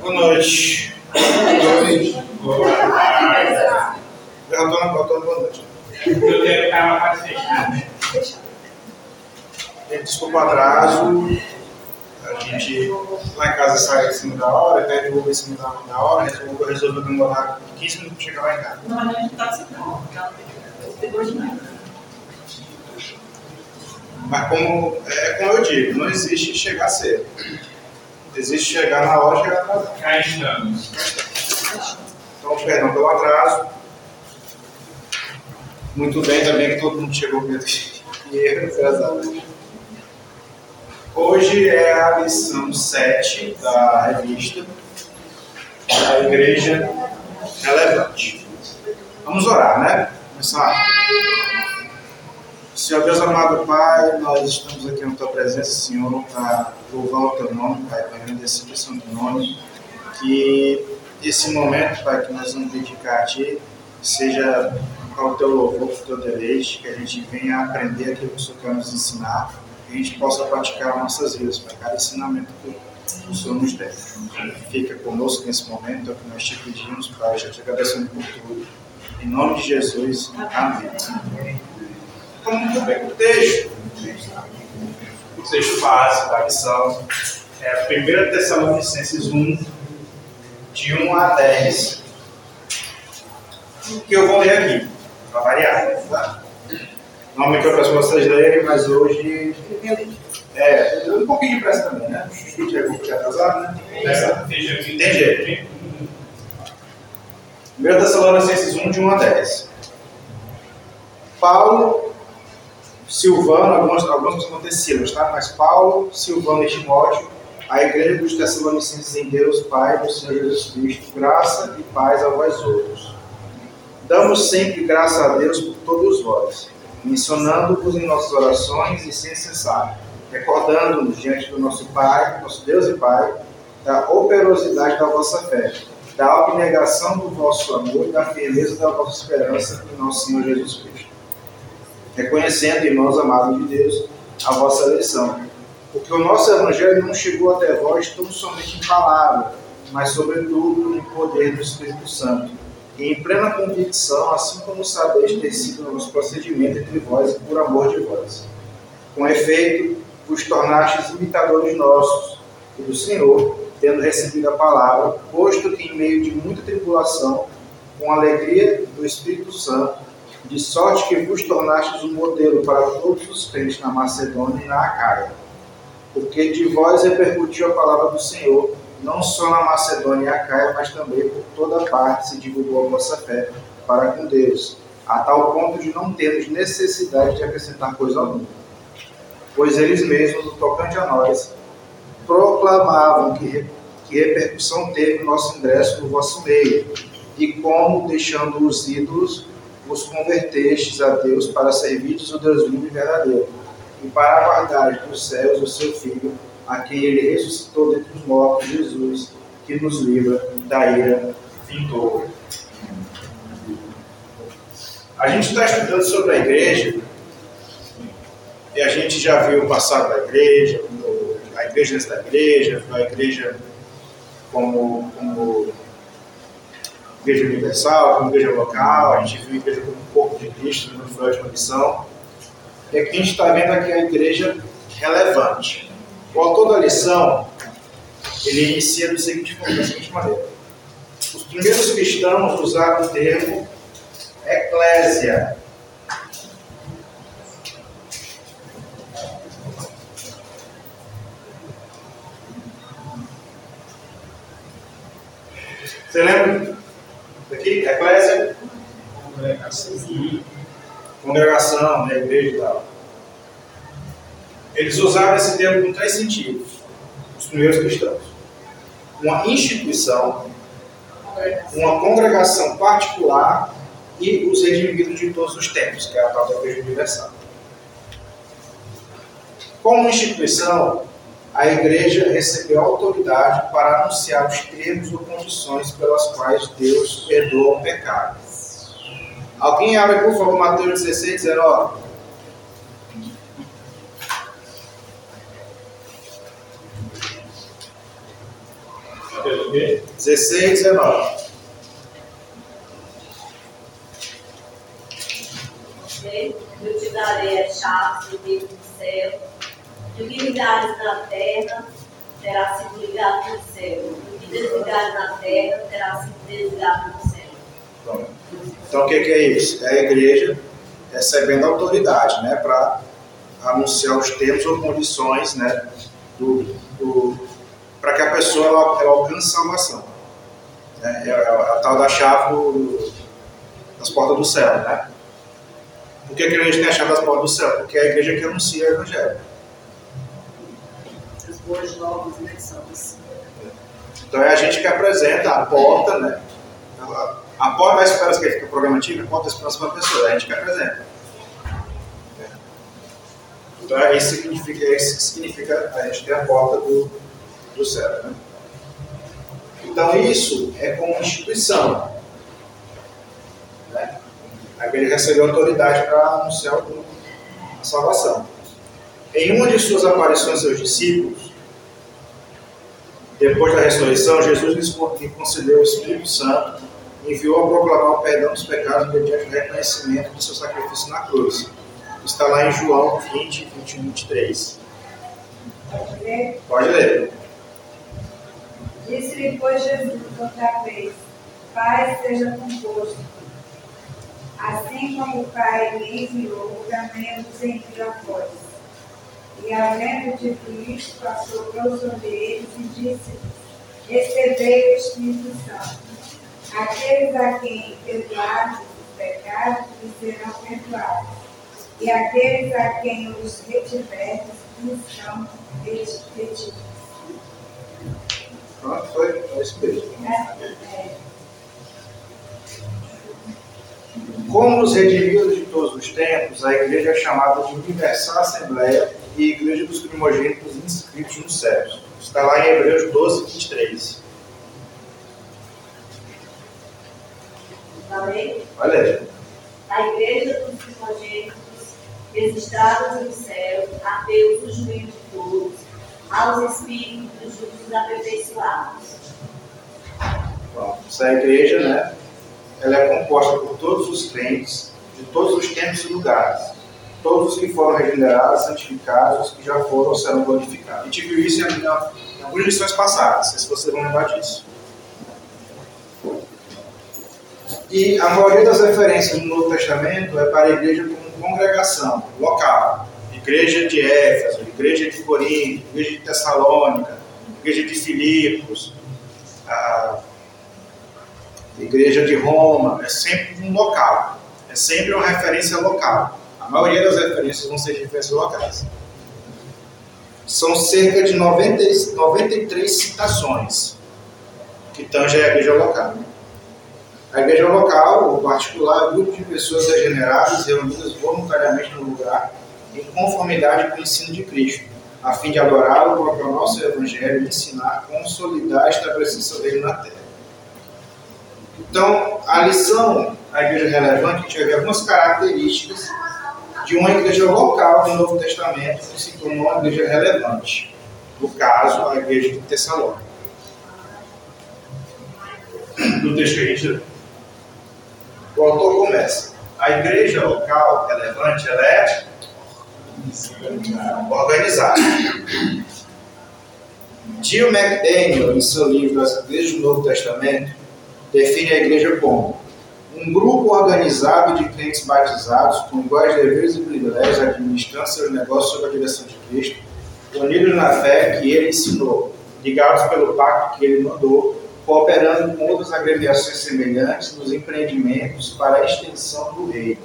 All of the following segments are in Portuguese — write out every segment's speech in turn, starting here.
Boa noite. Boa noite. Já estou na boa noite. Eu tenho calma para fechar. Desculpa o atraso. A gente lá em casa sai em cima da hora, até devolver em cima da hora, resolveu resolver demorar 15 minutos para chegar lá em casa. Não, a gente está assim, não. Depois de nada. Mas como, é, como eu digo, não existe chegar cedo. Existe chegar na hora e chegar atrasado. Cá estamos. Então, perdão pelo atraso. Muito bem também que todo mundo chegou que erro. Hoje é a lição 7 da revista da Igreja Relevante. Vamos orar, né? Começar. Senhor Deus amado Pai, nós estamos aqui na Tua presença, Senhor, para louvar o Teu nome, Pai, para agradecer o Seu nome. Que esse momento, Pai, que nós vamos dedicar a Ti, seja ao Teu louvor, ao Teu deleite, que a gente venha aprender aquilo que o Senhor quer nos ensinar, que a gente possa praticar nossas vidas, Pai, cada ensinamento que o Senhor nos der. Fica conosco nesse momento, é o que nós te pedimos, Pai, já te agradecendo por tudo. Em nome de Jesus, amém. Então, muito bem, o texto, o texto base da lição é 1 Tessalonicenses 1, de 1 a 10, que eu vou ler aqui, para variar. Tá? Normalmente eu peço vocês lerem, mas hoje. É, um pouquinho de pressa também, né? A gente é um pouquinho atrasado, né? Nessa, tem jeito. 1 Tessalonicenses 1, de 1 a 10. Paulo, Silvano, algumas, algumas Silas, tá? Mas Paulo, Silvano e Timóteo, a igreja dos Tessalonicenses em Deus, Pai do Senhor Jesus Cristo, graça e paz a vós outros. Damos sempre graça a Deus por todos vós, mencionando-vos em nossas orações e sem cessar, recordando-nos diante do nosso Pai, nosso Deus e Pai, da operosidade da vossa fé, da abnegação do vosso amor e da firmeza da vossa esperança em nosso Senhor Jesus Cristo. Reconhecendo, irmãos amados de Deus, a vossa eleição, porque o nosso Evangelho não chegou até vós tão somente em palavra, mas sobretudo em poder do Espírito Santo, e em plena convicção, assim como sabeis ter sido o nosso procedimento entre vós e por amor de vós. Com efeito, vos tornastes imitadores nossos e do Senhor, tendo recebido a palavra, posto que em meio de muita tribulação, com alegria do Espírito Santo, de sorte que vos tornastes um modelo para todos os crentes na Macedônia e na Acaia. Porque de vós repercutiu a palavra do Senhor, não só na Macedônia e Acaia, mas também por toda parte se divulgou a vossa fé para com Deus, a tal ponto de não termos necessidade de acrescentar coisa alguma. Pois eles mesmos, no tocante a nós, proclamavam que, que repercussão teve o nosso ingresso no vosso meio, e como, deixando os ídolos, vos convertestes a Deus para servirdes o Deus vivo e verdadeiro, e para aguardar dos céus o seu Filho, a quem ele ressuscitou dentre os mortos, Jesus, que nos livra da ira vindoura. A gente está estudando sobre a igreja, e a gente já viu o passado da igreja, a igreja antes da igreja, a igreja como, como igreja universal, como igreja local, a gente viu a igreja como corpo de Cristo, no foi a última lição. E aqui a gente está vendo aqui a igreja relevante. O autor da lição, ele inicia da seguinte, da seguinte maneira. Os primeiros cristãos usaram o termo eclésia. Você lembra daqui? Eclésia? Congregação. Congregação, né? igreja e tal. Eles usaram esse termo com três sentidos. Os primeiros cristãos. Uma instituição, uma congregação particular e os redimidos de todos os tempos, que é a tal da Igreja Universal. Como instituição, a igreja recebeu autoridade para anunciar os termos ou condições pelas quais Deus perdoa o pecado. Alguém abre, por favor, Mateus 16, 19. Pelo quê? 16 e 19. Eu te darei as chaves do reino do céu. E ligares na terra terá ligado no céu. E desligares na terra terá desligado no céu. Pronto. Então, o que, que é isso? É a igreja recebendo autoridade, né, para anunciar os termos ou condições, né, do, do para que a pessoa ela, ela alcance salvação. É, é a, a tal da chave do, das portas do céu, né? Por que, que a gente tem a chave das portas do céu? Porque é a igreja que anuncia o evangelho. Novas, né? Então é a gente que apresenta a porta, né? A, porta da esperança que fica o programa antigo, a porta da esperança para pessoa, é a gente que apresenta. Então isso significa, isso significa a gente ter a porta do, do céu. Né? Então isso é como instituição. Né? A igreja recebeu autoridade para anunciar a salvação. Em uma de suas aparições aos discípulos, depois da ressurreição, Jesus lhes con- lhe concedeu o Espírito Santo e enviou a proclamar o perdão dos pecados mediante o reconhecimento do seu sacrifício na cruz. Está lá em João 20, 21, 23. Pode ler. Disse-lhe, pois, Jesus outra vez: Pai, seja convosco. Assim como o Pai me enviou, também eu vos envio a vós. E havendo dito isto, assoprou sobre eles e disse: Recebei o Espírito Santo. Aqueles a quem perdoados os pecados lhes serão perdoados. E aqueles a quem os retiverdes lhes são retidos. Pronto, foi, foi isso. Como os redimidos de todos os tempos, a igreja é chamada de Universal Assembleia e Igreja dos Primogênitos inscritos nos céus. Está lá em Hebreus 12, 23. Amém? Olha aí. A igreja dos primogênitos, registrados no céu, a Deus, o juiz de todos, aos espíritos dos justos aperfeiçoados. Bom, essa igreja, né? Ela é composta por todos os crentes de todos os tempos e lugares. Todos os que foram regenerados, santificados, os que já foram serão glorificados. A gente viu isso em, algumas lições passadas, se vocês vão lembrar disso. E a maioria das referências no Novo Testamento é para a igreja como congregação, local. Igreja de Éfeso, igreja de Corinto, igreja de Tessalônica, igreja de Filipos, a igreja de Roma, é sempre um local. É sempre uma referência local. Maioria das referências vão ser referências locais. São cerca de 90, e- 93 citações que tangem a igreja local. A igreja local, ou particular, é um grupo de pessoas regeneradas reunidas voluntariamente no lugar em conformidade com o ensino de Cristo, a fim de adorá-lo, proclamar o seu evangelho, ensinar, consolidar e estabelecer seu reino na terra. Então, a lição, a igreja relevante, a gente vai ver algumas características de uma igreja local do Novo Testamento que se tornou uma igreja relevante. No caso, a igreja de Tessalônica. No texto que a gente. O autor começa. A igreja local relevante, ela é organizada. Jill McDaniel, em seu livro As Igrejas do Novo Testamento, define a igreja como um grupo organizado de crentes batizados com iguais deveres e privilégios, administrando seus negócios sob a direção de Cristo, unidos na fé que ele ensinou, ligados pelo pacto que ele mandou, cooperando com outras agremiações semelhantes nos empreendimentos para a extensão do reino.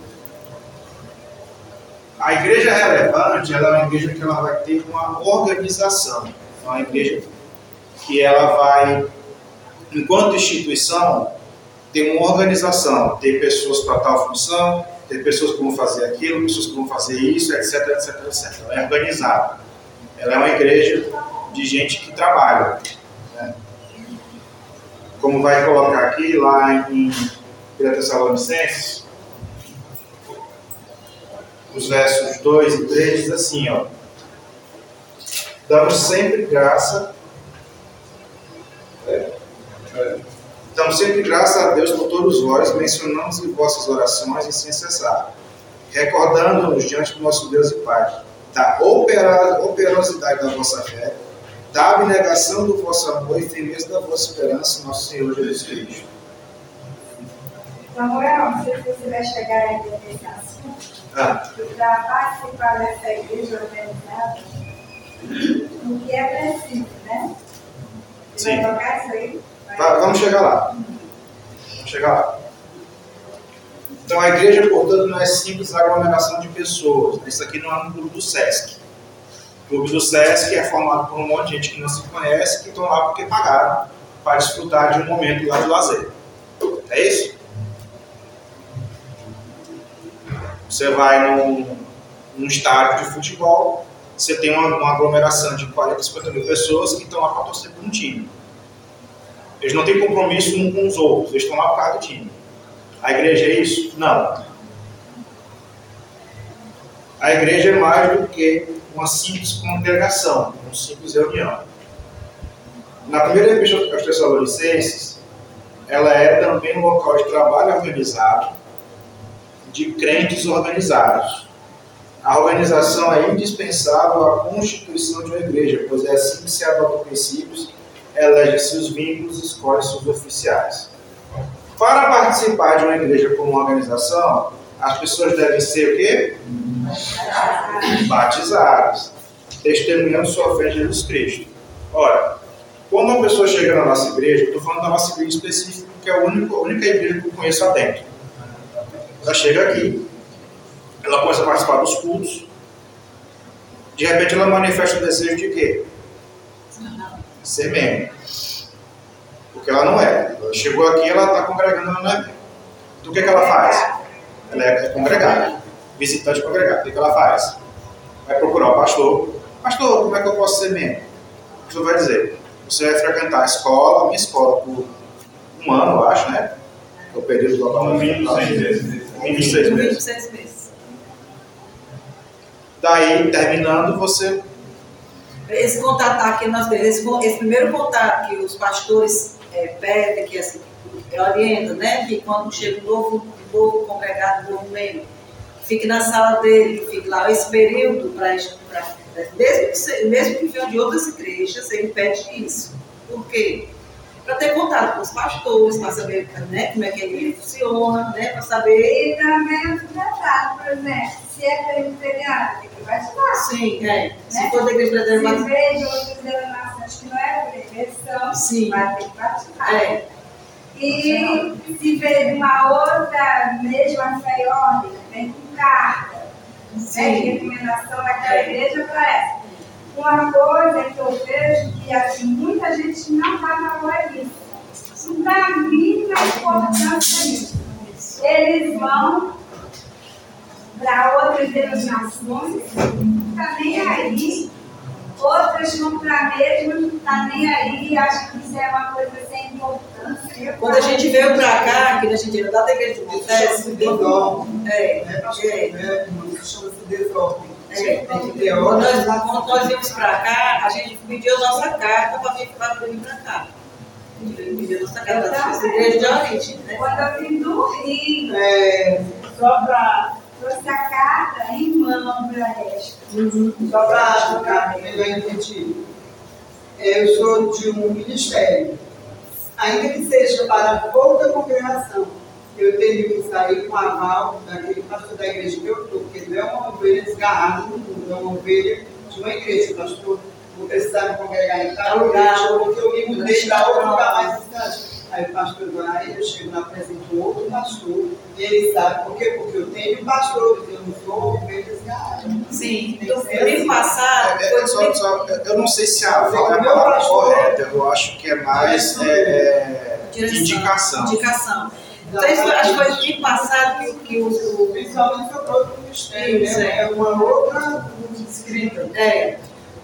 A igreja relevante é uma igreja que ela vai ter uma organização, é uma igreja que ela vai enquanto instituição, ter uma organização, ter pessoas para tal função, ter pessoas que vão fazer aquilo, pessoas que vão fazer isso, etc, etc, etc. Ela é organizada. Ela é uma igreja de gente que trabalha. né? Como vai colocar aqui, lá em 1 Tessalonicenses, os versos 2 e 3 diz assim, ó. Damos sempre graça Damos sempre graças a Deus por todos vós, mencionamos em vossas orações e sem cessar, recordando-nos diante do nosso Deus e Pai, da operosidade da vossa fé, da abnegação do vosso amor e firmeza da vossa esperança, nosso Senhor Jesus Cristo. Samuel, não sei se você vai chegar ainda nesse assunto, Ah, para participar dessa igreja organizada, o que é preciso, né? Você Sim. vai tocar isso aí? Va- Vamos chegar lá. Vamos chegar lá. Então, a igreja, portanto, não é simples aglomeração de pessoas. Isso aqui não é um clube do SESC. O clube do SESC é formado por um monte de gente que não se conhece, que estão lá porque pagaram para desfrutar de um momento lá de lazer. É isso? Você vai num, num estádio de futebol, você tem uma, uma aglomeração de 40, 50 mil pessoas que estão lá para torcer por um time. Eles não têm compromisso um com os outros, eles estão lá por causa do time. A igreja é isso? Não. A igreja é mais do que uma simples congregação, uma simples reunião. Na primeira epístola aos Tessalonicenses, ela é também um local de trabalho organizado, de crentes organizados. A organização é indispensável à constituição de uma igreja, pois é assim que se adotam princípios elege seus vínculos e escolhe seus oficiais. Para participar de uma igreja como organização, as pessoas devem ser o quê? Batizadas, testemunhando sua fé em Jesus Cristo. Ora, quando uma pessoa chega na nossa igreja, estou falando da nossa igreja específica, que é a única, a única igreja que eu conheço lá dentro. Ela chega aqui, ela começa a participar dos cultos, de repente ela manifesta o desejo de quê? Ser membro. Porque ela não é. Ela chegou aqui, ela está congregando, ela não é membro. Então o que, que ela faz? Ela é congregada, visitante congregada. O que, que ela faz? Vai procurar o pastor. Pastor, como é que eu posso ser membro? O pastor vai dizer: você vai frequentar a escola, a minha escola, por um ano, eu acho, né? É o período do No mínimo seis meses. No mínimo seis meses. Daí, terminando, você Esse contato aqui nós temos, esse, esse primeiro contato que os pastores é, pedem, que assim, orientam, né? Que quando chega um novo, um novo congregado, um novo membro, fique na sala dele, fique lá esse período para mesmo que, mesmo que venham de outras igrejas, ele pede isso. Por quê? Para ter contato com os pastores, para saber né, como é que ele funciona, né? Para saber. E também os detalhes, por exemplo, se é presbiteriano, tem que batizar. Sim, é. Se Né? for da igreja Se brasileira, veio de outras denominações que não é igreja, são, Sim. vai ter que batizar. é. E se veio de uma outra mesma fé e ordem, vem com carta, né, Sim. de recomendação daquela igreja para essa. Uma coisa que eu vejo que assim, muita gente não vai valorar isso. Não dá a mínima importância nisso. Eles vão para outras denominações, não está nem aí. Outras vão para a mesma, não está nem aí. Acho que isso é uma coisa sem importância. Quando a gente veio pra cá, que a gente era da igreja de Bethesda, é? Pastor é, Roberto, mano, que chama de desordem. é. Quando nós, quando nós viemos pra cá, a gente pediu a nossa carta para vir, pra cá. A gente veio pedir a nossa carta da igreja de origem, né? Quando eu vim do Rio, É, só para trouxe a carta em mão para esta. só para ficar melhor entendido, eu sou de um ministério. Ainda que seja para outra congregação, eu tenho que sair com aval daquele pastor da igreja que eu estou, porque não é uma ovelha desgarrada no mundo, é uma ovelha de uma igreja, pastor. Vou precisar me congregar em tal lugar, porque eu me mudei para outro lugar mais distante. Aí o pastor vai, eu chego lá, apresento outro pastor, e ele sabe por quê? Porque eu tenho pastores, eu não sou ovelha desgarrada. Sim, Tem que no ser domingo passado, É, foi é, só- só- eu não sei se a é a Meu palavra pastor- correta, eu acho que é mais é, direção, indicação. indicação. Então, isso, acho que foi domingo passado que, que o, o, Principalmente sobre outro ministério, Isso, né? é. É uma outra escrita. É.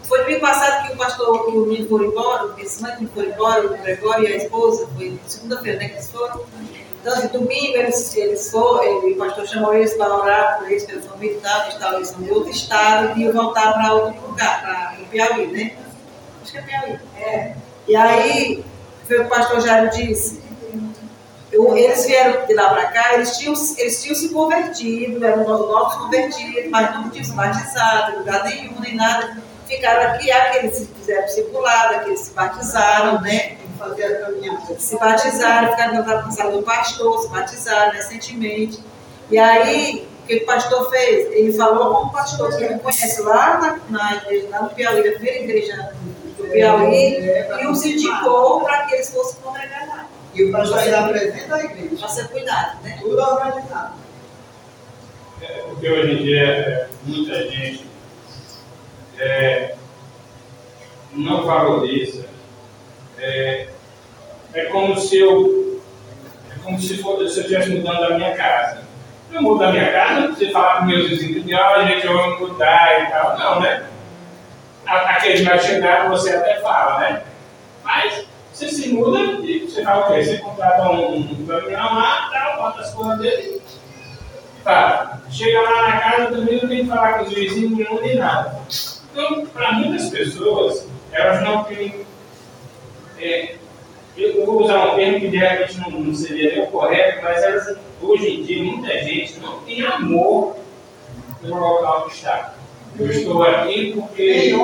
Foi domingo passado que o pastor, o menino foi embora, semana que foi embora, o Gregório e a esposa, foi segunda-feira, né, que eles foram. Então, assim, domingo eles, eles foram, o pastor chamou eles para orar por eles, pela família e tal, eles estavam de outro estado e iam voltar para outro lugar, para o Piauí, né? Acho que é Piauí. É. E aí, foi o o pastor Jairo disse, Eu- eles vieram de lá para cá, eles tinham, eles tinham se convertido, eram no- novos convertidos, mas não tinham se batizado, em lugar nenhum, nem nada. Ficaram aqui, aqueles se fizeram circulado, aqueles se batizaram, né? Fazer a caminhada. se batizaram, ficaram na casa do pastor, se batizaram recentemente. E aí, o que o pastor fez? Ele falou com o pastor que ele conhece lá na, na igreja, lá no Piauí, na primeira igreja do Piauí, e os indicou para que eles fossem congregar lá. E o pastor ainda apresenta a igreja. Para ser cuidado, né? Tudo organizado. É, Porque hoje em dia é, muita gente é, não valoriza. É, é como se eu é como se, for, se eu estivesse mudando da minha casa. Eu mudo da minha casa, preciso falar com meus vizinhos, ó, gente, vou mudar e tal. Não, né? A- Aquele vai chegar, você até fala, né? Mas você se muda e você fala o quê? Você contrata um, um caminhão lá, tal, bota as coisas dele Tá, chega lá na casa também não tem que falar com os vizinhos nenhum nem nada. Então, para muitas pessoas, elas não têm. é, eu vou usar um termo que de repente não, não seria nem o correto, mas elas, hoje em dia, muita gente não tem amor pelo local que está. Eu estou aqui porque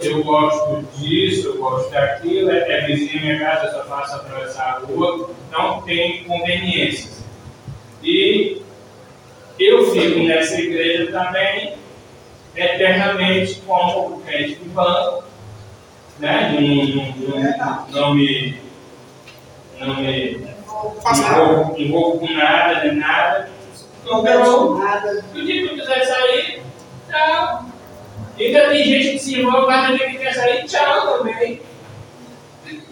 eu gosto disso, eu gosto daquilo, é, é vizinho minha casa, eu só faço atravessar a rua, então tem conveniências. E eu fico nessa igreja também, eternamente, como crente de banco, né? não, não, não, me, não me envolvo, envolvo com nada, nem nada. Não Então, peço nada. no dia que eu quiser sair, tchau. Ainda tem gente que se envolve, mas no dia que quer sair, tchau também.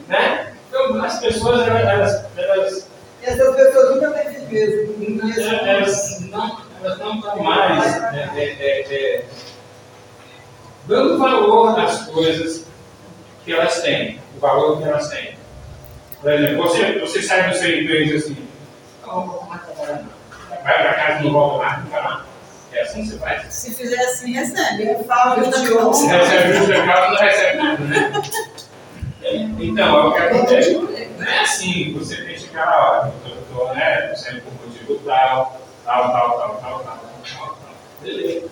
Né? Então, as pessoas, elas, elas, essas pessoas nunca têm. Nunca elas não elas não estão mais é, é, é, é, dando valor às coisas que elas têm, o valor que elas têm. Por exemplo, você, você sai do seu emprego e diz assim, "Não, vou mais trabalhar não." vai para casa e não volta mais, nunca mais. É assim que você faz? Se fizer assim, recebe. Eu falo de Se honra. recebe justa causa, não recebe nada, né? Então, é o que acontece. Não é assim, você tem que chegar lá, olha, eu estou né, saindo por motivo tal, tal, tal, tal, tal, tal, tal, tal. Beleza.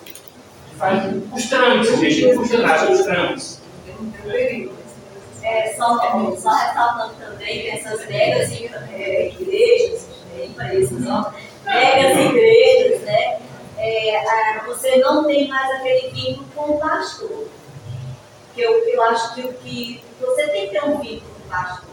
Faz os trâmites, gente, custa nada os trâmites. É, só, só ressaltando também essas megas é, igrejas, bem parecidas, ó, megas igrejas, né? é, ah, você não tem mais aquele vínculo com o pastor. Que eu, eu acho que, o que você tem que ter um vínculo com o pastor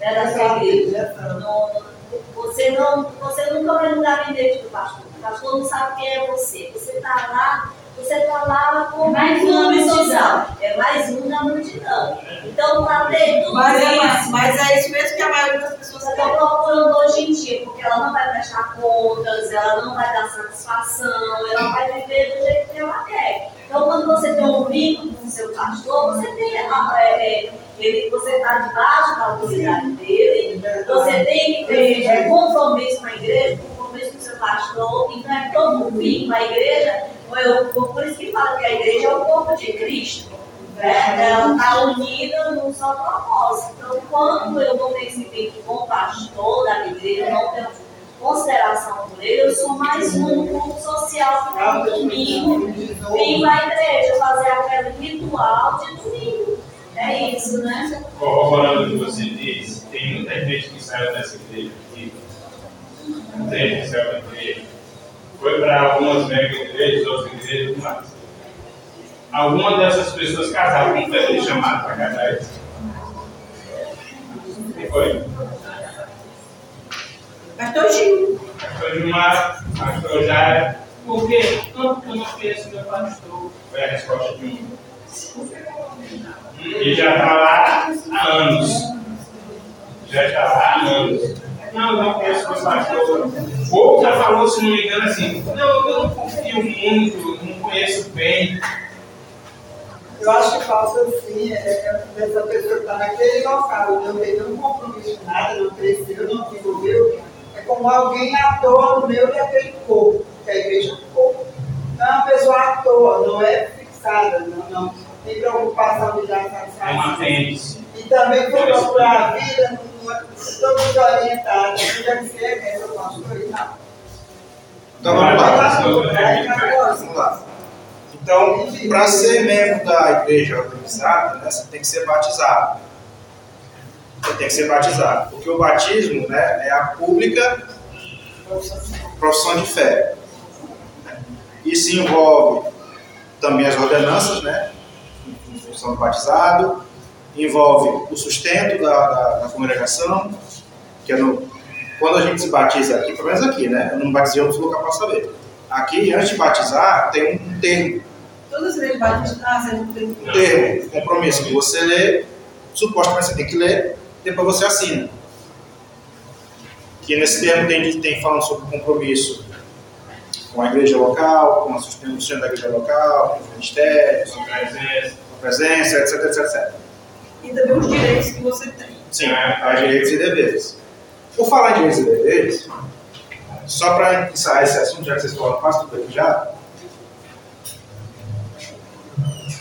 né, da sua igreja. Não- você, não, você nunca vai mudar a mente do pastor. O pastor não sabe quem é você. Você está lá, você está lá como Mais um nome social. É mais um na multidão. Então, para ter tudo Mas é, isso, mas é isso mesmo que a maioria das pessoas está procurando hoje em dia, porque ela não vai prestar contas, ela não vai dar satisfação, ela vai viver do jeito que ela quer. Então, quando você tem um vínculo com o seu pastor, você tem a- é, é, ele, você está debaixo da autoridade dele, você tem que ter é, compromisso com a igreja, compromisso com o seu pastor, então é todo um vínculo. A igreja, eu, por isso que fala que a igreja é o corpo de Cristo. Né? Ela está unida num só propósito. Então, quando eu não tenho esse vínculo com o pastor da minha igreja, eu não tenho consideração por ele, eu sou mais um grupo social que está no domingo, vem para a igreja fazer aquele ritual de domingo. É isso, né? Corroborando o que você disse, tem muita gente que saiu dessa igreja aqui, muita gente que saiu da igreja, foi para algumas mega igrejas, outras igrejas mais. Alguma dessas pessoas casaram, foi ele chamado para casar eles? Quem foi? Pastor Gil. Pastor Gilmar, pastor Jair. Por quê? Não, porque eu não conheço meu pastor. Foi a resposta de um. E já está lá há anos. Já está lá há anos. Não, não conheço meu pastor. Outra falou, se não me engano, assim: Não, eu não confio muito, não conheço bem. Eu acho que falta assim, é, é, dessa pessoa que está naquele local, não tem nenhum compromisso com nada, não cresceu, não desenvolveu. É como alguém à toa no meio daquele corpo, que a igreja é um corpo. Não é uma pessoa à toa, não é fixada, não, não tem preocupação de dar É uma satisfação. apêndice. E também foi procurar a vida no todos orientados, deve ser essa pastor e tal. Então vamos lá. Vamos lá. Então, para ser membro da igreja organizada, né, você tem que ser batizado. Você tem que ser batizado. Porque o batismo né, é a pública profissão de fé. Isso envolve também as ordenanças, né? Em função do batizado, envolve o sustento da, da, da congregação, que é no, quando a gente se batiza aqui, pelo menos aqui, né? Eu não batizei outro lugar para saber. Aqui, antes de batizar, tem um termo. Todas as vezes batismo, ah, você não tem Um termo, compromisso que você lê, supostamente você tem que ler, depois você assina. Que nesse termo tem, tem falando sobre compromisso com a igreja local, com a sustentação da igreja local, com os ministérios, com a presença, etc, etc, etc. E também os direitos que você tem. Sim, há direitos e deveres. Por falar em direitos e deveres, só para encerrar esse assunto, já que vocês estão quase tudo aqui já,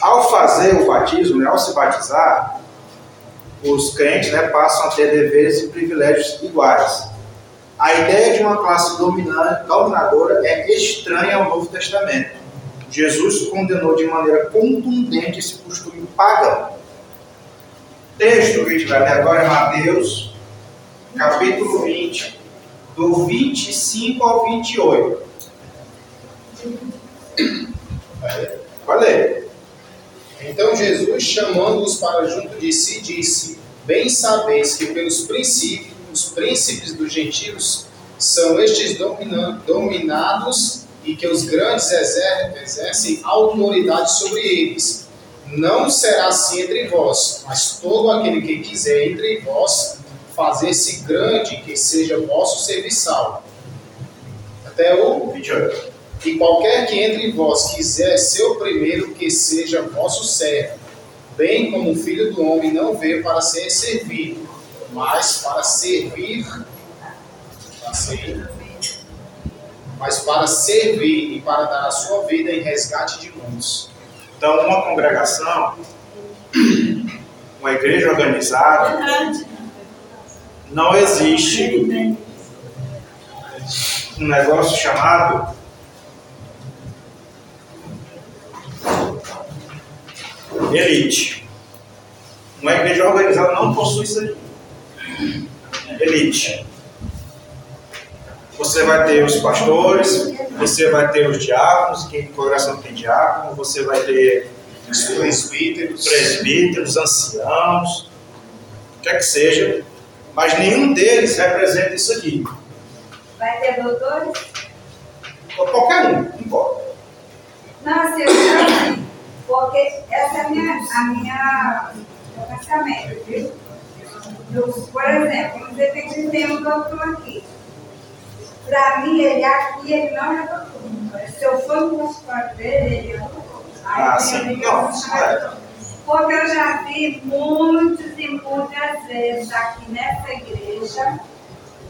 ao fazer o batismo, né, ao se batizar, os crentes né, passam a ter deveres e privilégios iguais. A ideia de uma classe domina- dominadora é estranha ao Novo Testamento. Jesus condenou de maneira contundente esse costume pagão. Texto que a gente vai ler agora é Mateus, capítulo 20, do 25 ao 28. Vai. Então Jesus, chamando-os para junto de si, disse: Bem sabeis que pelos princípios, os príncipes dos gentios são estes domina- dominados e que os grandes exer- exercem autoridade sobre eles. Não será assim entre vós, mas todo aquele que quiser entre vós fazer-se grande, que seja vosso serviçal. Até o 28. e qualquer que entre vós quiser ser o primeiro, que seja vosso servo, bem como o filho do homem não veio para ser servido, mas para servir, ser- mas para servir e para dar a sua vida em resgate de muitos. Então, uma congregação, uma igreja organizada, não existe um negócio chamado elite. Uma igreja organizada não possui isso aqui. Elite. Você vai ter os pastores, você vai ter os diáconos, quem congregação tem diácono, você vai ter Os presbíteros, presbíteros, anciãos, o que é que seja, mas nenhum deles representa isso aqui. Vai ter doutores? Ou qualquer um, não importa. Não, eu não, porque essa é a minha, a minha pensamento, viu? Por exemplo, vamos dizer que tem um doutor aqui. Para mim, ele aqui, ele não é doutor. Se eu for no consultório dele, ele é. Aí Ah, eu sim. de doutor. Porque eu já vi muitas e muitas vezes aqui nessa igreja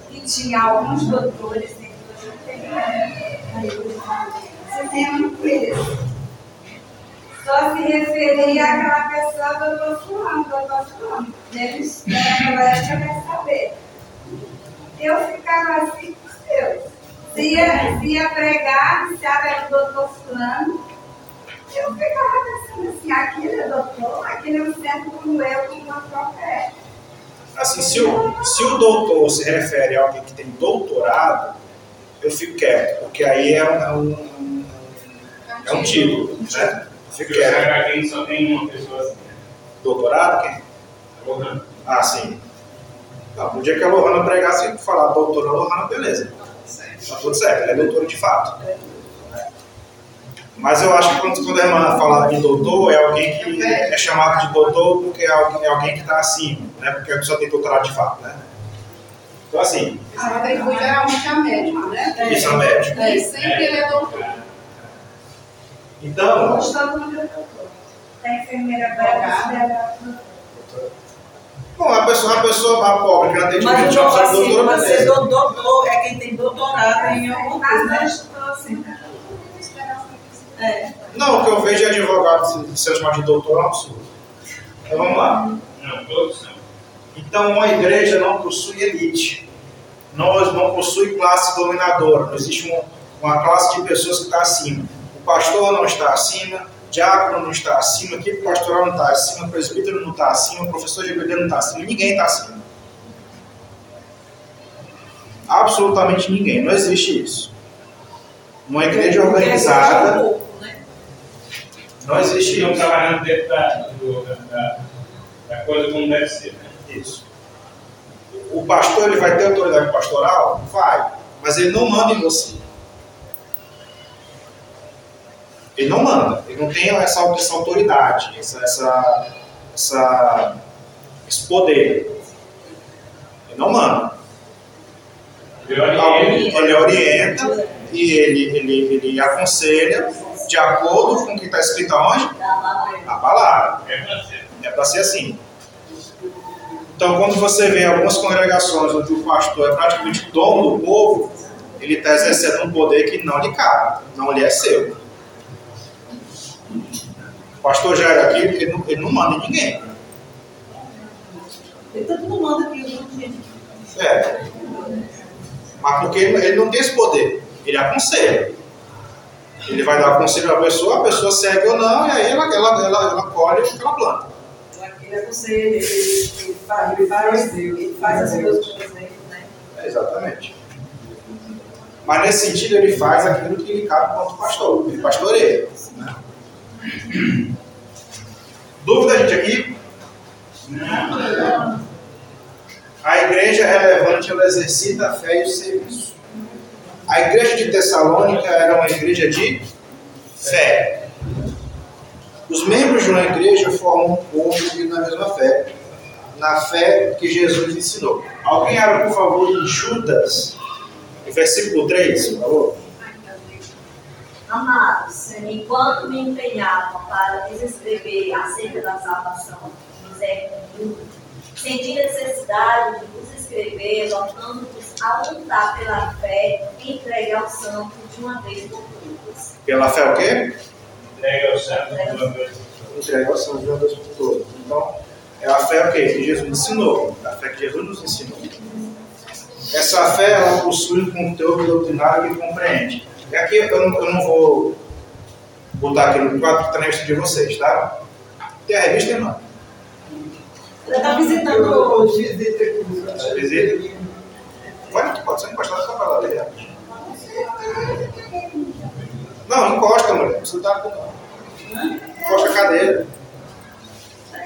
que tinha alguns doutores, que eu eu falo, Você tem um isso. Só se referia àquela pessoa doutor fulano, doutor fulano. Eles, naquela época, quer saber. Eu ficava assim Deus. Se ia, se ia pregar, se era o doutor fulano, eu ficava pensando assim, aquele é doutor, aquele é um centro como eu, como uma qualquer. Assim, se o, se o doutor se refere a alguém que tem doutorado, eu fico quieto, porque aí é um, é um, um- é um título, né? Eu fico quieto. aqui só tem uma pessoa assim. Doutorado, quem? Lohana. Ah, sim. No dia que a Lohana pregasse e falar doutora Lohana, beleza. Tá tudo certo, ela é doutora de fato. Mas eu acho que quando, quando a irmã fala de doutor, é alguém que é chamado de doutor porque é alguém, é alguém que está acima, né? Porque a pessoa tem doutorado de fato, né? Então, assim, A atribui geralmente a médico, né? isso é um médico. É, sempre ele é doutor. Então, Hoje todo mundo é doutor. Tem enfermeira brasileira, bom, a pessoa, a pessoa a pobre que não tem direito de chamar assim, doutora, mas beleza. do- doutor é quem tem doutorado em alguma mas coisa, não né? assim. É. Não, o que eu vejo de advogado se- ser chamado de doutor é um absurdo. Então vamos lá. Então, uma igreja não possui elite, não, não possui classe dominadora, não existe uma, uma classe de pessoas que está acima. O pastor não está acima, diácono não está acima, a equipe pastoral não está acima, o presbítero não está acima, o professor de igreja não está acima, ninguém está acima. Absolutamente ninguém, não existe isso. Uma igreja organizada, Um pouco, né? não existe Estão isso. trabalhando dentro da, da coisa como deve ser. Né? Isso. O pastor ele vai ter autoridade pastoral? Vai. Mas ele não manda em você. Ele não manda. Ele não tem essa, essa autoridade, essa, essa, essa- esse poder. Ele não manda. Eu Algum- oriento, Ele orienta e ele, ele, ele aconselha de acordo com o que está escrito aonde? Na palavra. é ser. É para ser assim. Então, quando você vê algumas congregações onde o pastor é praticamente dono do povo, ele está exercendo um poder que não lhe cabe, não lhe é seu. O pastor já era aqui, ele não, ele não manda em ninguém. Ele todo mundo manda aqui, viu, gente? É. Mas porque ele, ele não tem esse poder, ele aconselha. Ele vai dar conselho à pessoa, a pessoa segue ou não, e aí ela, ela, ela, ela colhe o que ela planta. Ele aconselha, ele, ele, faz, ele, faz, ele faz as coisas exemplo, né? É, exatamente. Mas nesse sentido ele faz aquilo que lhe cabe quanto pastor, ele pastoreia. Né? Dúvida, gente, aqui? A igreja é relevante, ela exercita a fé e o serviço. A igreja de Tessalônica era uma igreja de fé. Os membros de uma igreja formam um povo unido na mesma fé, na fé que Jesus ensinou. Alguém abre, por favor, em Judas, versículo 3, por favor. Enquanto me empenhava para lhes escrever acerca da salvação que nos é comum, senti necessidade de vos escrever, exortando-vos a lutar pela fé e entregue ao santo de uma vez por todas. Pela fé o quê? Entrega ao santo de uma vez. Entregar o São João das por todos. Então, é a fé o quê? Que Jesus ensinou. É a fé que Jesus nos ensinou. Essa fé, ela possui um conteúdo doutrinário que compreende. E aqui eu não, eu não vou botar aqui no quadro que está na revista de vocês, tá? Tem a revista, irmã? Ela está visitando vou visita aqui. Visita? Pode, pode ser encostado só para lá, Não, encosta, mulher. Você tá com. Encosta a cadeira.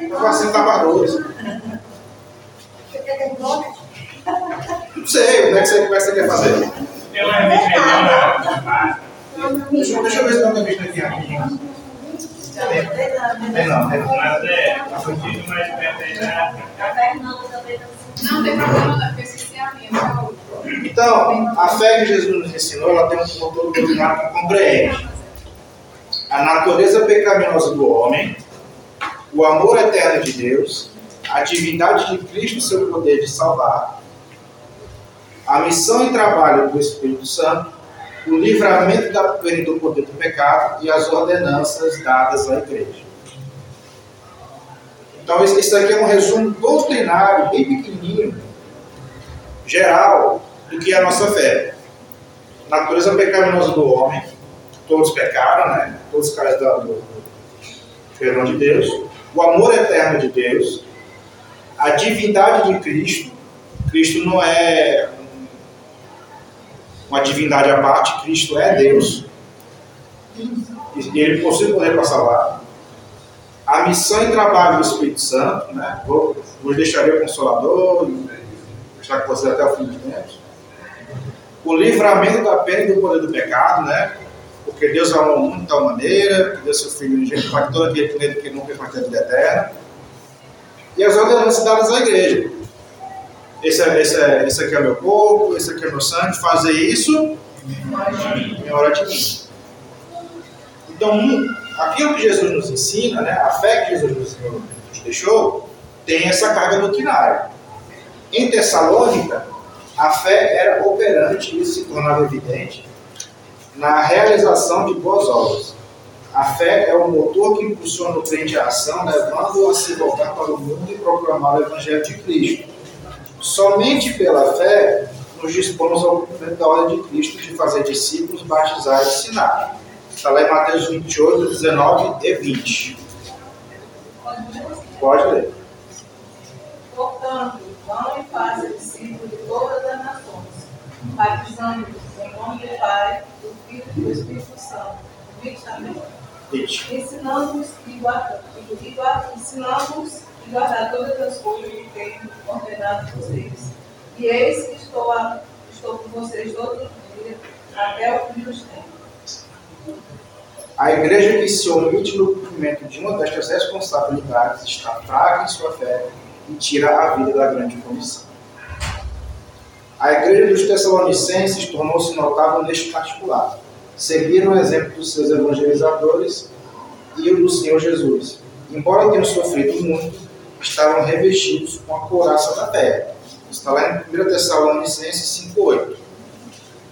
O vacilo tá barroso. Não sei, onde é que você, como é que você quer fazer? Revista melhor, né? Deixa, eu- eu ver se tem uma revista aqui rapidinho. Não, tem não. Mas é, um pouquinho mais perto aí. A Não tem problema, porque eu a minha. então, a fé que Jesus nos ensinou, ela tem um conteúdo doutrinário que compreende a natureza pecaminosa do homem, o amor eterno de Deus, a divindade de Cristo e seu poder de salvar, a missão e trabalho do Espírito Santo, o livramento da pena do poder do pecado e as ordenanças dadas à igreja. Então, isso aqui é um resumo doutrinário, bem pequenininho, geral, do que é a nossa fé. Natureza pecaminosa do homem, todos pecaram, né? Todos carecem do, do perdão de Deus. O amor eterno de Deus, a divindade de Cristo. Cristo não é uma divindade à parte, Cristo é Deus. E ele possui poder para salvar. A missão e trabalho do Espírito Santo, né? Vou, vos o Consolador, estar com vocês até o fim dos tempos. O livramento da pena e do poder do pecado, né? Porque Deus amou o mundo de tal maneira, que deu seu Filho unigênito para que todo aquele que nele que nunca vai ter vida eterna. E as ordenanças dadas à igreja. Esse, é, esse, é, esse aqui é meu corpo, esse aqui é meu sangue, fazer isso em hora de mim. Então, aquilo que Jesus nos ensina, né, a fé que Jesus nos, deixou, tem essa carga doutrinária. Em Tessalônica, a fé era operante e se tornava evidente na realização de boas obras. A fé é o motor que impulsiona o crente à ação, levando-o a se voltar para o mundo e proclamar o Evangelho de Cristo. Somente pela fé nos dispomos ao cumprimento da ordem de Cristo de fazer discípulos, batizar e ensinar. Está lá em Mateus 28, 19 e 20. Pode ler. Portanto, vão e façam discípulos de todas as nações, batizando-os em nome do Pai, do Filho e do Espírito Santo. 20 também. 20. Ensinando-os e guardando, guarda- ensinando-os guardar todas as coisas que tenho ordenado vocês. E eis que estou, a- estou com vocês todos os dias, até o fim dos tempos. A igreja que se omite no cumprimento de uma destas responsabilidades está fraca em sua fé e tira a vida da grande comissão. A igreja dos Tessalonicenses tornou-se notável neste particular. Seguiram o exemplo dos seus evangelizadores e o do Senhor Jesus. Embora tenham sofrido muito, estavam revestidos com a couraça da fé. Está lá em 1 Tessalonicenses 5,8.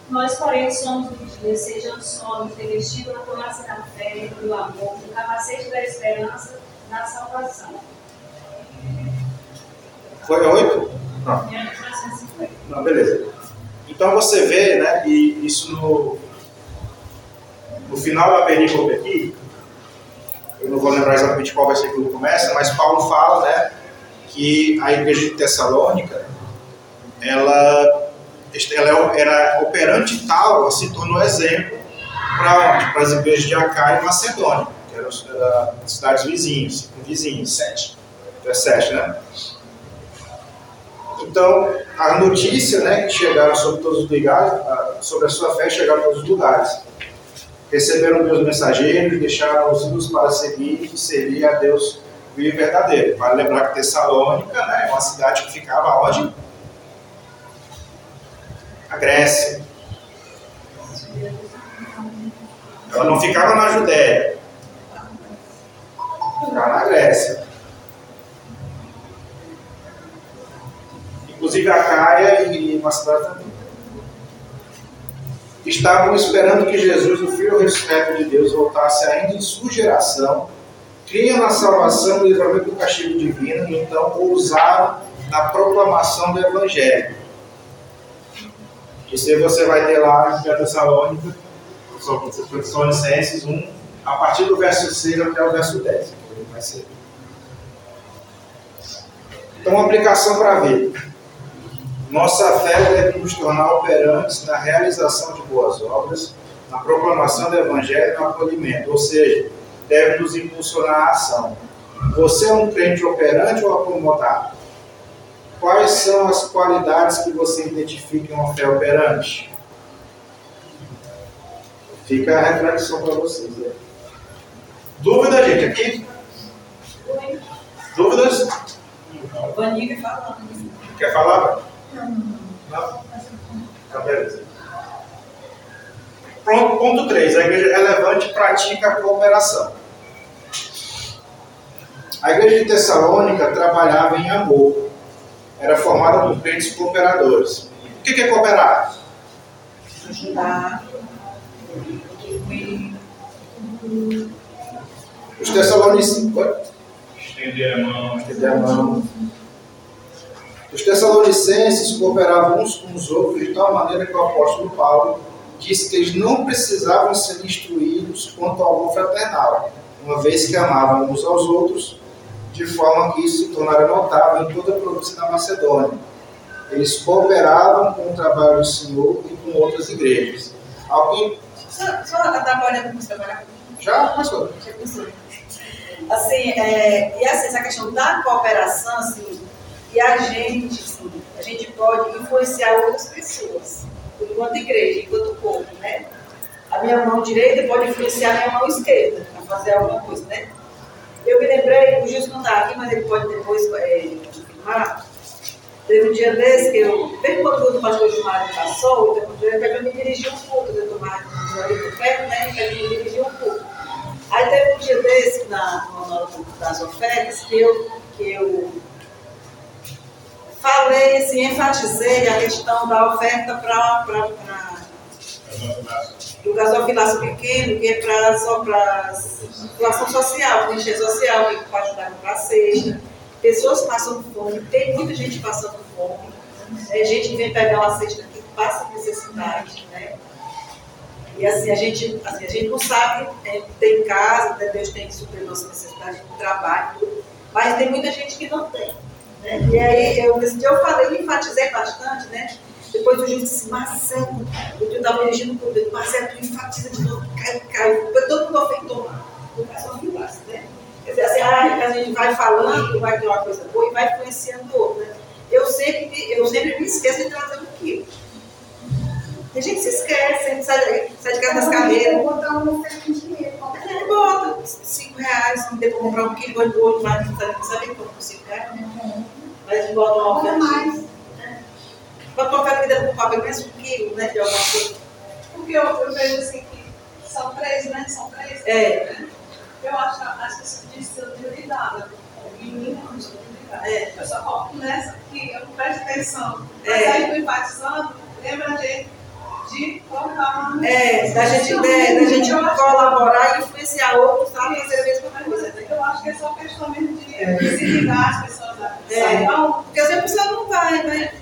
Nós, porém, somos dos dias, sejam somos revestidos na couraça da fé, do amor, do capacete da esperança, da salvação. Foi 8? Não. Não, beleza. Então você vê, né, e isso no, no final da perícope aqui, eu não vou lembrar exatamente qual versículo começa, mas Paulo fala, né, que a igreja de Tessalônica, ela, ela era operante tal, ela se tornou exemplo para onde? Para as igrejas de Acaia e Macedônia, que eram cidades vizinhas, vizinhas, sete. É sete, né? Então, a notícia né, que chegaram sobre todos os lugares, sobre a sua fé, chegaram a todos os lugares. Receberam Deus mensageiros, deixaram os ídolos para seguir e servir a Deus vivo e verdadeiro. Vale lembrar que Tessalônica né, é uma cidade que ficava onde? A Grécia. Ela não ficava na Judéia. Ficava na Grécia. inclusive a Caia e Macedônia também. Estavam esperando que Jesus, o Filho ressurreto de Deus, voltasse ainda em sua geração, criam na salvação e livramento do castigo divino, e então ousaram na proclamação do Evangelho. Isso aí você vai ter lá em 1 Tessalônica, Tessalonicenses 1, a partir do verso 6 até o verso 10. Vai ser. Então, aplicação para a vida. Nossa fé deve nos tornar operantes na realização de boas obras, na proclamação do Evangelho e no acolhimento, ou seja, deve nos impulsionar à ação. Você é um crente operante ou acomodado? Quais são as qualidades que você identifica em uma fé operante? Fica a reflexão para vocês. Né? Dúvida, gente, aqui? Dúvidas? Vaninha falando. Quer falar? Não? Tá, beleza. Pronto, ponto 3. A igreja relevante pratica a cooperação. A igreja de Tessalônica trabalhava em amor. Era formada por crentes cooperadores. O que é cooperar? Ajudar. Os Tessalonicenses. Estender a mão. Estender a mão. Os Tessalonicenses cooperavam uns com os outros de tal maneira que o apóstolo Paulo disse que eles não precisavam ser instruídos quanto ao amor fraternal, uma vez que amavam uns aos outros, de forma que isso se tornara notável em toda a província da Macedônia. Eles cooperavam com o trabalho do Senhor e com outras igrejas. Alguém Só, só com você agora. já passou? Já pensou? Assim, é, e assim, essa questão da cooperação, assim, e a gente, assim, a gente pode influenciar outras pessoas, enquanto igreja, enquanto povo, né? A minha mão direita pode influenciar a minha mão esquerda a fazer alguma coisa, né? Eu me lembrei, o Gilson não está aqui, mas ele pode depois é, confirmar. Teve um dia desse que eu, bem quando o pastor Gilmar passou, teve um dia que eu me dirigi um pouco, eu ali por perto, né? Eu me dirigi um pouco. Aí teve um dia desse, na, na das ofertas, que eu, que eu falei, assim, enfatizei a questão da oferta para o gasofilaço pequeno, que é pra, só para situação social, clínica social, que para ajudar a comprar cesta. Pessoas passando fome, tem muita gente passando fome. É gente que vem pegar uma cesta que passa necessidade, né? E assim, a gente, assim, a gente não sabe, é, tem casa, Deus tem que suprir nossa necessidade de trabalho, mas tem muita gente que não tem. Né? E aí, eu, dia eu falei, enfatizei bastante, né? Depois do juiz disse, Marcelo, eu estava dirigindo o público, Marcelo, tu enfatiza de novo, cai, cai, todo mundo afeitou, o pessoal não né? Quer dizer, assim, ah, a gente vai falando, vai ter uma coisa boa e vai influenciando o outro, né? Eu sempre, eu sempre me esqueço de trazer um quilo. Tem gente se esquece, a gente sai, sai de casa das carreiras. botar um certo dinheiro. É, bota 5 reais, não tem para comprar um quilo, do outro, mas não sabe, sabe quanto por 5 reais, né? Mas a gente bota uma Bota oferta. mais. Bota uma oferta que deve comprar pelo menos um quilo, né? De alguma coisa. Porque eu, eu vejo assim que são três, né? São três. É. né? Eu acho que as pessoas precisam de não precisa de. É. Eu só coloco nessa que eu não presto atenção. É. Mas aí, do enfatizando, lembra a gente de uma. É, da gente, né, da gente colaborar e influenciar outros a fazer a mesma coisa, né? Eu acho que é só questão mesmo de, se ligar as pessoas lá. É. Então, Porque às vezes a pessoa não vai, né?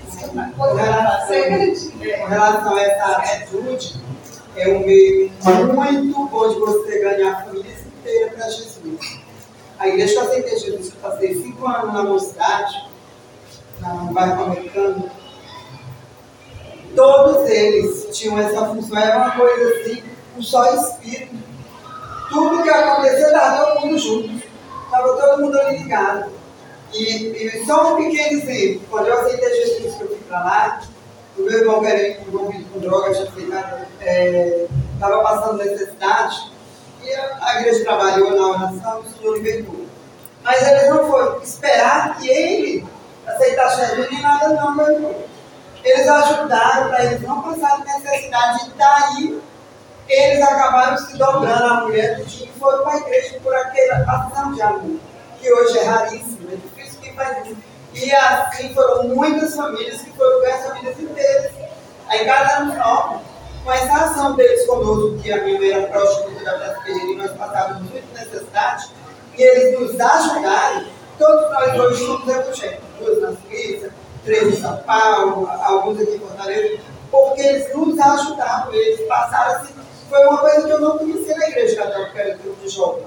Com relação, com relação a essa atitude, é um meio muito bom de você ganhar a família inteira para Jesus. A igreja que eu aceitei Jesus, eu passei cinco anos na mocidade, no bairro americano, todos eles tinham essa função, era uma coisa assim, um só espírito. Tudo que acontecia estava todo mundo junto, estava todo mundo ali ligado. E, e só um pequeno exemplo, quando eu aceitei Jesus que eu fui para lá, o meu irmão que era envolvido com droga, tinha estava passando necessidade, e a, a igreja trabalhou na oração, o Senhor libertou. Mas eles não foram esperar que ele aceitasse Jesus nem nada não, meu irmão. Eles ajudaram para eles não passarem necessidade, e daí eles acabaram se dobrando a mulher do dia e foram para a igreja por aquela ação de amor, que hoje é raríssimo, é difícil quem faz isso. E assim foram muitas famílias que foram ganhar famílias inteiras. Aí cada ano novo, com essa ação deles conosco, que a minha era prostituta da Praça Ferreira nós passávamos muita necessidade, e eles nos ajudaram, todos nós hoje somos evangélicos, duas na Suíça, três em São Paulo, alguns aqui em Fortaleza, porque eles nos ajudaram, eles passaram assim, foi uma coisa que eu não conhecia na igreja católica, que era o grupo de jovens.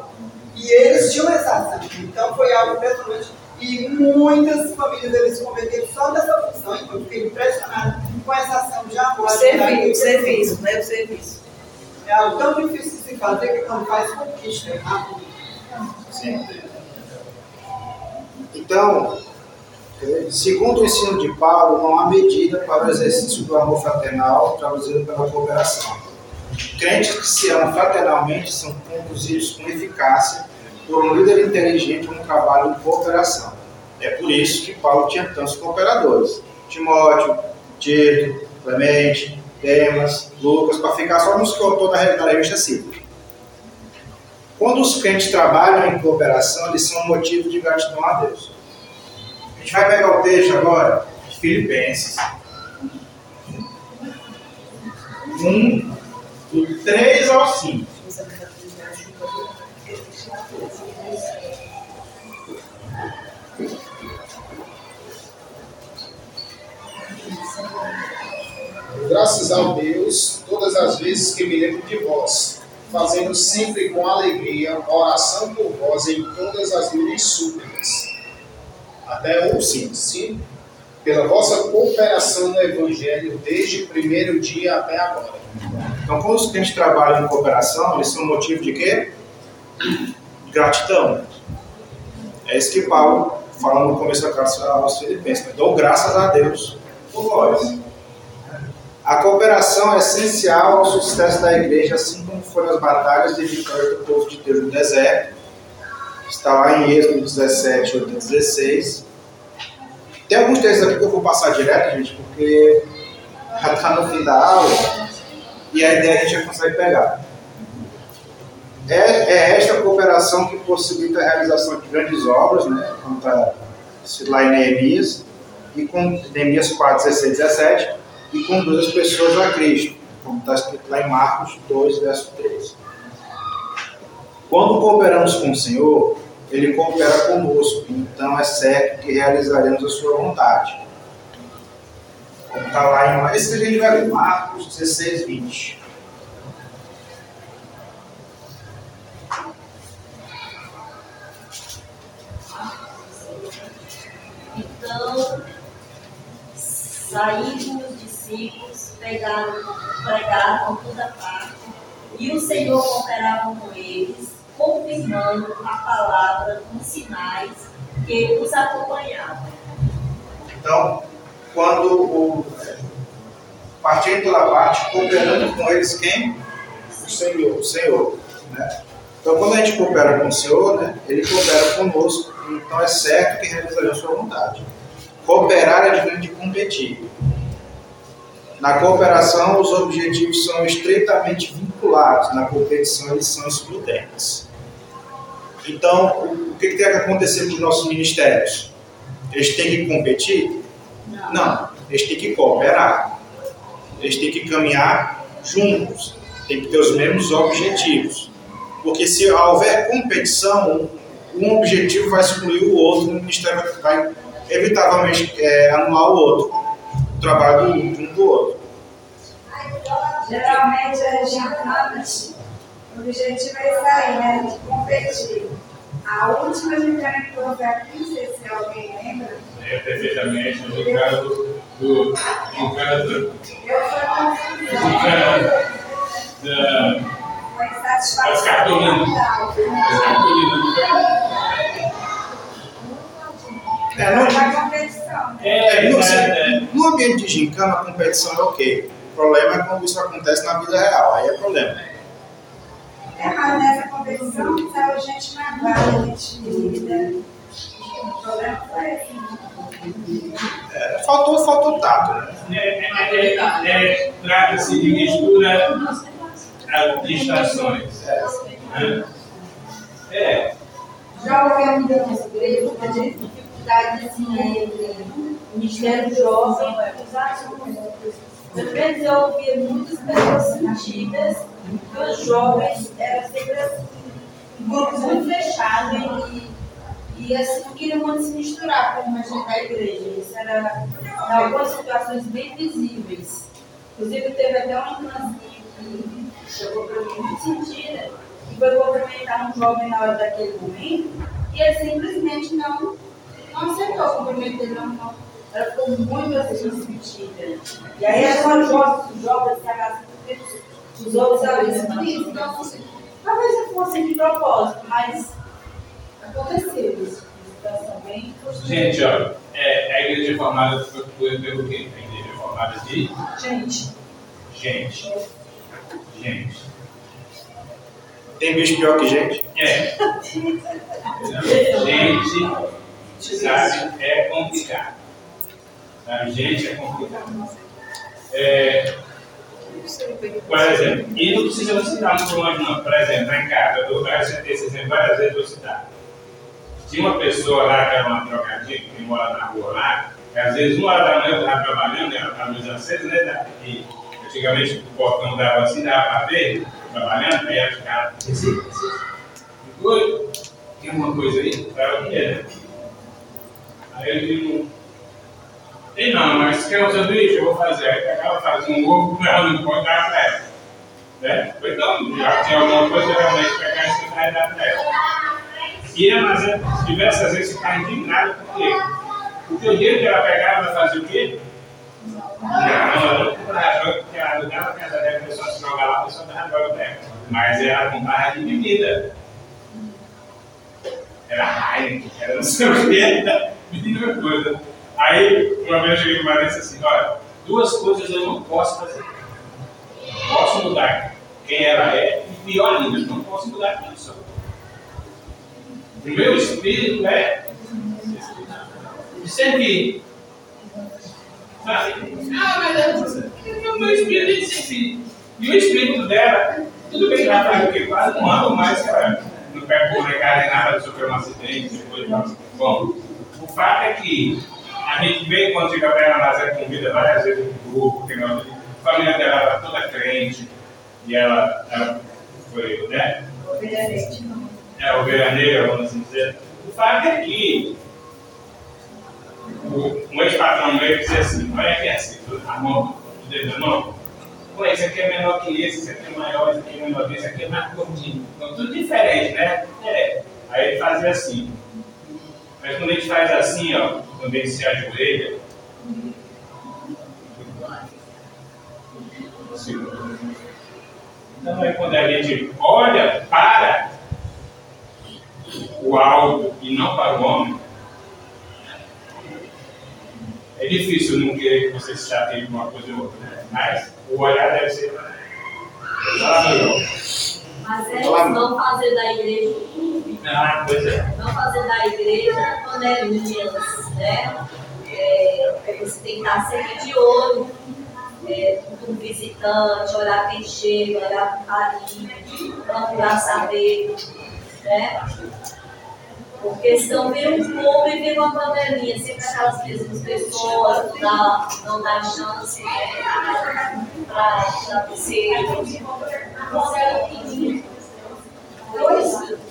E eles tinham essa ação, então foi algo impressionante. E muitas famílias eles se converteram só dessa função, então eu fiquei impressionado com essa ação de amor. O serviço, o serviço, né? O serviço. É algo tão difícil de se fazer que quando faz conquista, é rápido. Então, segundo o ensino de Paulo, não há medida para o exercício do amor fraternal traduzido pela cooperação. Crentes que se amam fraternalmente são conduzidos com eficácia por um líder inteligente num trabalho de cooperação. É por isso que Paulo tinha tantos cooperadores. Timóteo, Tito, Clemente, Demas, Lucas, para ficar só nos que autor da revista Cívica. Quando os crentes trabalham em cooperação, eles são motivo de gratidão a Deus. A gente vai pegar o texto agora de Filipenses 1, do 3 ao 5. Graças a Deus, todas as vezes que me lembro de vós, fazendo sempre com alegria oração por vós em todas as minhas súplicas. Até o 5. Sim, pela vossa cooperação no Evangelho desde o primeiro dia até agora. Então, quando os crentes trabalham em cooperação, eles são motivo de quê? Gratidão. É isso que Paulo fala no começo da carta aos Filipenses. Dou graças a Deus por vós. A cooperação é essencial ao sucesso da igreja, assim como foram as batalhas de vitória do povo de Deus no deserto. Está lá em Êxodo 17, 8 a 16. Tem alguns textos aqui que eu vou passar direto, gente, porque já está no fim da aula e a ideia a gente já consegue pegar. É, é esta cooperação que possibilita a realização de grandes obras, né, como está lá em Neemias, e com Neemias 4, 16, 17, e conduz as pessoas a Cristo. como está escrito lá em Marcos 2, verso 13. Quando cooperamos com o Senhor, Ele coopera conosco, então é certo que realizaremos a sua vontade. Como está lá em esse a gente vai ler, Marcos 16, 20. Então, saíram os discípulos, pegaram, pregaram por toda parte, e o Senhor cooperava com eles, confirmando a palavra com sinais que os acompanhavam. Então, quando o partindo toda parte, cooperando com eles quem? O Senhor. O Senhor. Né? Então, quando a gente coopera com o Senhor, né, Ele coopera conosco. Então, é certo que realizaremos sua vontade. Cooperar é diferente de competir. Na cooperação, os objetivos são estreitamente vinculados. Na competição, eles são excludentes. Então, o que tem que acontecer com os nossos ministérios? Eles têm que competir? Não. Eles têm que cooperar. Eles têm que caminhar juntos. Tem que ter os mesmos objetivos. Porque se houver competição, um objetivo vai excluir o outro, o ministério vai evitavelmente é, anular o outro, o trabalho do, um do outro. Geralmente a gincana, o objetivo é isso aí, né? De competir. A última gincana que houve aqui, não sei se alguém lembra. É perfeitamente no caso do. caso do. Eu fui No confusão. caso da. Foi Das insatisfação. cartolinas. Das cartolinas. É, não, competição, né? É, no, é, é. no ambiente de gincana, a competição é ok. O problema é quando isso acontece na vida real. Aí é problema. É, mas nessa competição saiu gente magoada, gente ferida. O problema foi esse. É, faltou, faltou tato, né? É, é, é, é, Trata-se de mistura de estações. né? É, Já houve a vida nas igrejas, a gente dificuldade assim, o Ministério Jovem, os assuntos. Às vezes eu ouvia muitas pessoas sentidas os jovens eram sempre assim, grupos muito fechados e, e assim, não queriam muito se misturar com a gente da igreja. Isso era em algumas situações bem visíveis. Inclusive teve até uma irmãzinha que chegou para mim muito sentida e foi cumprimentar um jovem na hora daquele momento e ele simplesmente não, não aceitou o cumprimento dele. Ela ficou muito assim sentida. E aí as jovens, jovens se abraçam porque os- os outros abraçam isso. Então, assim, talvez não fosse de propósito, mas aconteceu isso. Bem gente, ó, é, a igreja é formada por, pelo quê? A igreja é formada de Gente, gente. Gente. Tem bicho pior que gente? É. Gente, sabe, é complicado. Sabe, gente é complicado. É, por exemplo, e não precisa você citar muito longe, não. Por exemplo, em casa, eu eu citei esse exemplo várias vezes, vou citar. Tinha uma pessoa lá que era uma trocadinha, que mora na rua lá, que às vezes uma hora da manhã eu estava trabalhando, né, a luz acesa, né, e antigamente o portão dava assim, dava para ver, trabalhando, aí ela ficava, assim, Oi, tem alguma coisa aí? Para o que é? Aí eu digo, tem não, mas quer um sanduíche? Eu vou fazer. Aí ela fazia um ovo para ela não pode dar para ela. Né? Então, já tinha alguma coisa realmente pegar esse cara e dar para ela. E mas é, diversas vezes ficava indignada, por quê? Porque o dinheiro que ela pegava, ela fazia o quê? Não, ela não ela alugava a casa dela, a pessoa se jogar lá, a pessoa dava droga para ela. Mas ela comprava de bebida. Era Heineken, era não sei o que, era mínima coisa. Aí, uma vez eu cheguei para disse assim: olha, duas coisas eu não posso fazer. Posso mudar quem ela é, e pior ainda, não posso mudar quem eu sou. O meu espírito é servir. Ah, mas eu, o meu espírito é de servir. E o espírito dela, tudo bem ela faz o quê? Quase um ano mais que não pega por nem nada, sofreu um acidente, depois tal. Bom, o fato é que a gente vê quando chega para ela, ela comida várias vezes no grupo, que não, família dela era toda crente, e ela, ela foi, né? É, ovelha negra, vamos assim dizer. O fato é que o- um ex-patrão meu dizia assim, olha aqui assim, a mão, o dedo da mão, pô, esse aqui é menor que esse, esse aqui é maior, esse aqui é menor que esse, esse aqui é mais curtinho. Então, tudo diferente, né? É. Aí ele fazia assim. Mas quando a gente faz assim, ó, ele se ajoelha. Então aí quando a gente olha para o alto e não para o homem, é difícil não querer que você se chateie com uma coisa ou outra, né? Mas o olhar deve ser maravilhoso. Mas é não fazer da igreja um clube. Ah, pois é. não fazer da igreja panelinhas, né? É, você tem que estar sempre de olho é, com o visitante, olhar quem chega, olhar com carinho, procurar saber, né? Porque senão vira um clube e vira uma panelinha, sempre aquelas mesmas pessoas, não dá, não dá chance né, para você. Pois.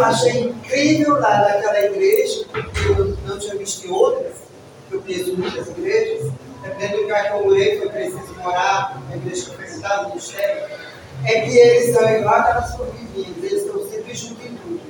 Eu achei incrível lá daquela igreja, porque eu não tinha visto em outras, eu conheço muitas igrejas, dependendo do lugar que eu morei, foi preciso morar, na igreja que eu no mistério, é que eles estão igual aquelas formigas, eles estão sempre juntos em tudo.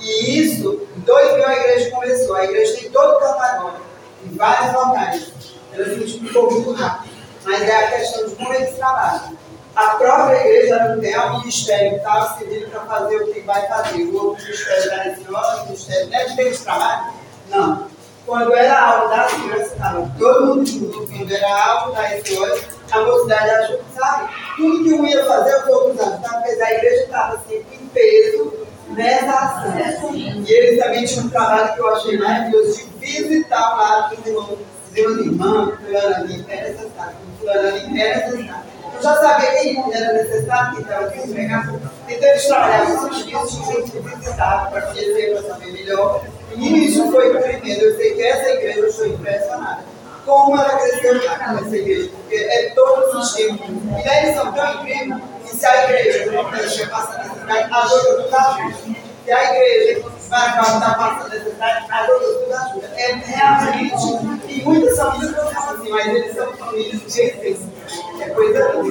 E isso, em 2000 a igreja começou. A igreja tem todo o catálogo, em vários locais. Ela se multiplicou muito rápido. Mas é a questão de como eles trabalham. A própria igreja não tem um ministério que estava servindo para fazer o que vai fazer. O outro ministério está assim, ó, o ministério deve ter esse trabalho? Não. Quando era algo da criança, estava todo mundo junto. Quando era algo da SOS, a mocidade ajuda, sabe? Tudo que um ia fazer, os outros ajudavam, porque a igreja estava sempre em peso nessa ação. E eles também tinham um trabalho que eu achei maravilhoso de visitar o lado dos irmãos. Dizer os irmãos, fulano ali, pé necessário, fulano ali, pé necessário. Eu já sabia quem era necessário, quem estava desempregado. Então eles trabalhavam os dias, tinham que visitar para conhecer, para saber melhor. E isso foi tremendo. Eu sei que essa igreja, eu estou impressionada. Como ela cresceu nessa igreja, porque é todo o sistema. E daí eles são tão incríveis que se a igreja não deixa passar necessidade, a outra tudo ajuda. Se a igreja vai está passando necessidade, a outra tudo ajuda. É realmente, e muitas famílias não são assim, mas eles são famílias de essência. É coisa as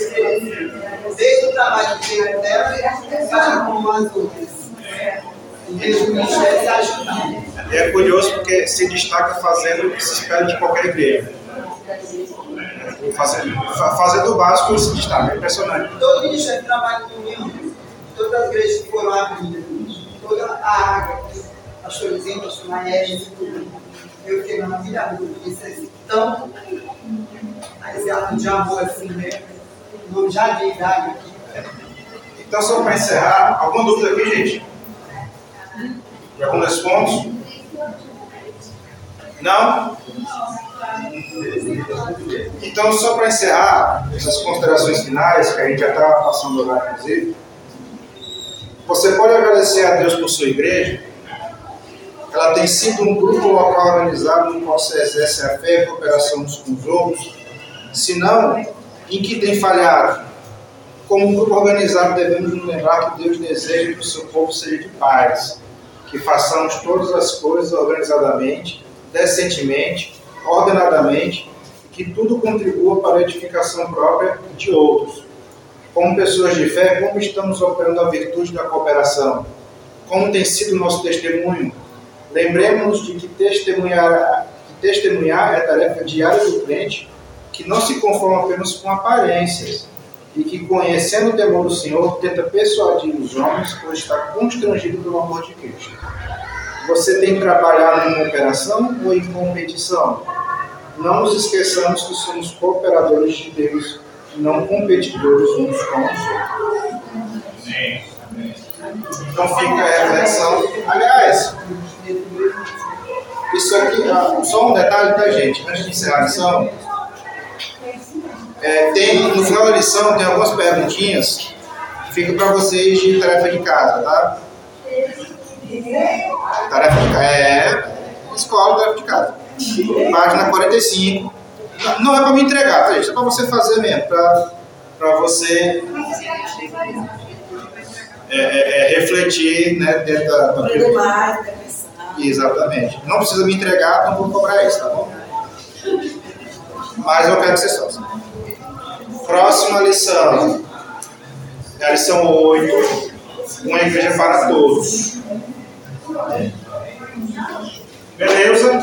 igrejas, desde o trabalho de Deus dela, para com as outras. Desde o ministério é curioso porque se destaca fazendo o que se espera de qualquer igreja. Fazendo, fa- fazendo o básico se destaca, é impressionante. Todo ministério trabalha com união, todas as igrejas que foram abridas, toda a água, pastorzinho, pastor Maés, tudo. Eu fiquei maravilhado com isso, assim, tão mas é ato de amor assim, né? O já de idade aqui. Então, só para encerrar, alguma dúvida aqui, gente? De algum desses pontos? Não? Então, só para encerrar essas considerações finais, que a gente já está passando o horário, inclusive, você pode agradecer a Deus por sua igreja. Ela tem sido um grupo local organizado no qual se exerce a fé e cooperação uns com os outros. Se não, em que tem falhado? Como grupo organizado, devemos nos lembrar que Deus deseja que o seu povo seja de paz, que façamos todas as coisas organizadamente, decentemente, ordenadamente, que tudo contribua para a edificação própria de outros. Como pessoas de fé, como estamos operando a virtude da cooperação? Como tem sido o nosso testemunho? Lembremos-nos de que testemunhar, que testemunhar é tarefa diária do crente, que não se conforma apenas com aparências, e que, conhecendo o temor do Senhor, tenta persuadir os homens, pois está constrangido pelo amor de Cristo. Você tem trabalhado em cooperação ou em competição? Não nos esqueçamos que somos cooperadores de Deus, não competidores uns com os outros. Então fica a reflexão. Aliás, isso aqui, ah, só um detalhe, tá, gente? Antes de encerrar a lição, é, tem, no final da lição tem algumas perguntinhas que ficam para vocês de tarefa de casa, tá? Tarefa de casa. É, escola, tarefa de casa. Página 45. Não é para me entregar, tá, gente? É para você fazer mesmo, para você é, é, é, refletir né, dentro da. Exatamente. Não precisa me entregar, não vou cobrar isso, tá bom? Mas eu quero que vocês façam. Próxima lição. É a lição 8. Uma igreja para todos. Beleza?